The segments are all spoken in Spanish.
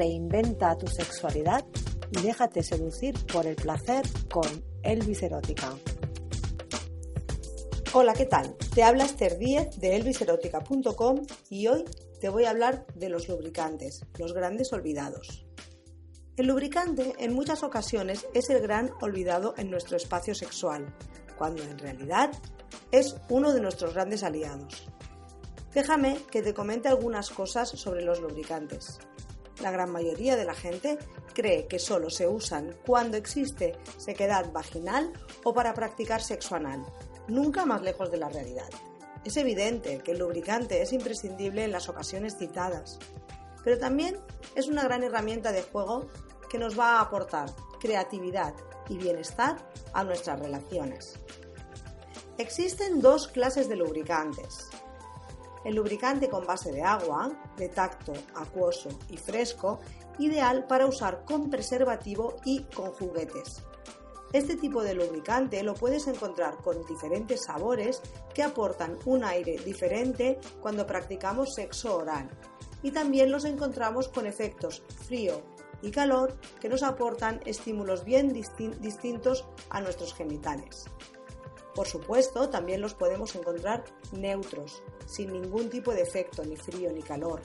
reinventa tu sexualidad y déjate seducir por el placer con Elvis Erótica. Hola, ¿qué tal? Te habla Esther Díez de elviserótica.com y hoy te voy a hablar de los lubricantes, los grandes olvidados. El lubricante en muchas ocasiones es el gran olvidado en nuestro espacio sexual, cuando en realidad es uno de nuestros grandes aliados. Déjame que te comente algunas cosas sobre los lubricantes. La gran mayoría de la gente cree que solo se usan cuando existe sequedad vaginal o para practicar sexo anal, nunca más lejos de la realidad. Es evidente que el lubricante es imprescindible en las ocasiones citadas, pero también es una gran herramienta de juego que nos va a aportar creatividad y bienestar a nuestras relaciones. Existen dos clases de lubricantes, el lubricante con base de agua, de tacto acuoso y fresco, ideal para usar con preservativo y con juguetes. Este tipo de lubricante lo puedes encontrar con diferentes sabores que aportan un aire diferente cuando practicamos sexo oral. Y también los encontramos con efectos frío y calor que nos aportan estímulos bien distintos a nuestros genitales. Por supuesto, también los podemos encontrar neutros, sin ningún tipo de efecto, ni frío, ni calor,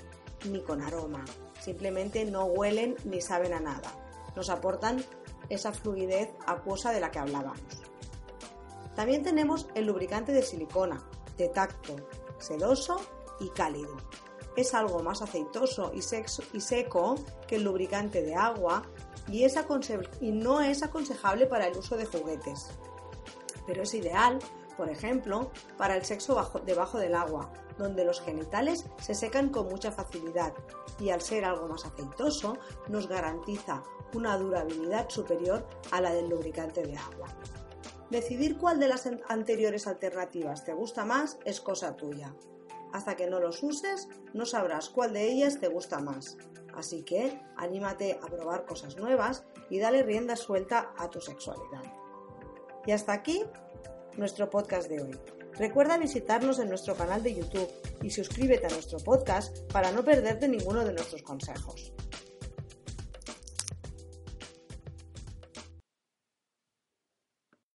ni con aroma. Simplemente no huelen ni saben a nada. Nos aportan esa fluidez acuosa de la que hablábamos. También tenemos el lubricante de silicona, de tacto, sedoso y cálido. Es algo más aceitoso y, seco que el lubricante de agua y no es aconsejable para el uso de juguetes pero es ideal, por ejemplo, para el sexo debajo del agua, donde los genitales se secan con mucha facilidad y al ser algo más aceitoso nos garantiza una durabilidad superior a la del lubricante de agua. Decidir cuál de las anteriores alternativas te gusta más es cosa tuya. Hasta que no los uses, no sabrás cuál de ellas te gusta más. Así que anímate a probar cosas nuevas y dale rienda suelta a tu sexualidad. Y hasta aquí nuestro podcast de hoy. Recuerda visitarnos en nuestro canal de YouTube y suscríbete a nuestro podcast para no perderte ninguno de nuestros consejos.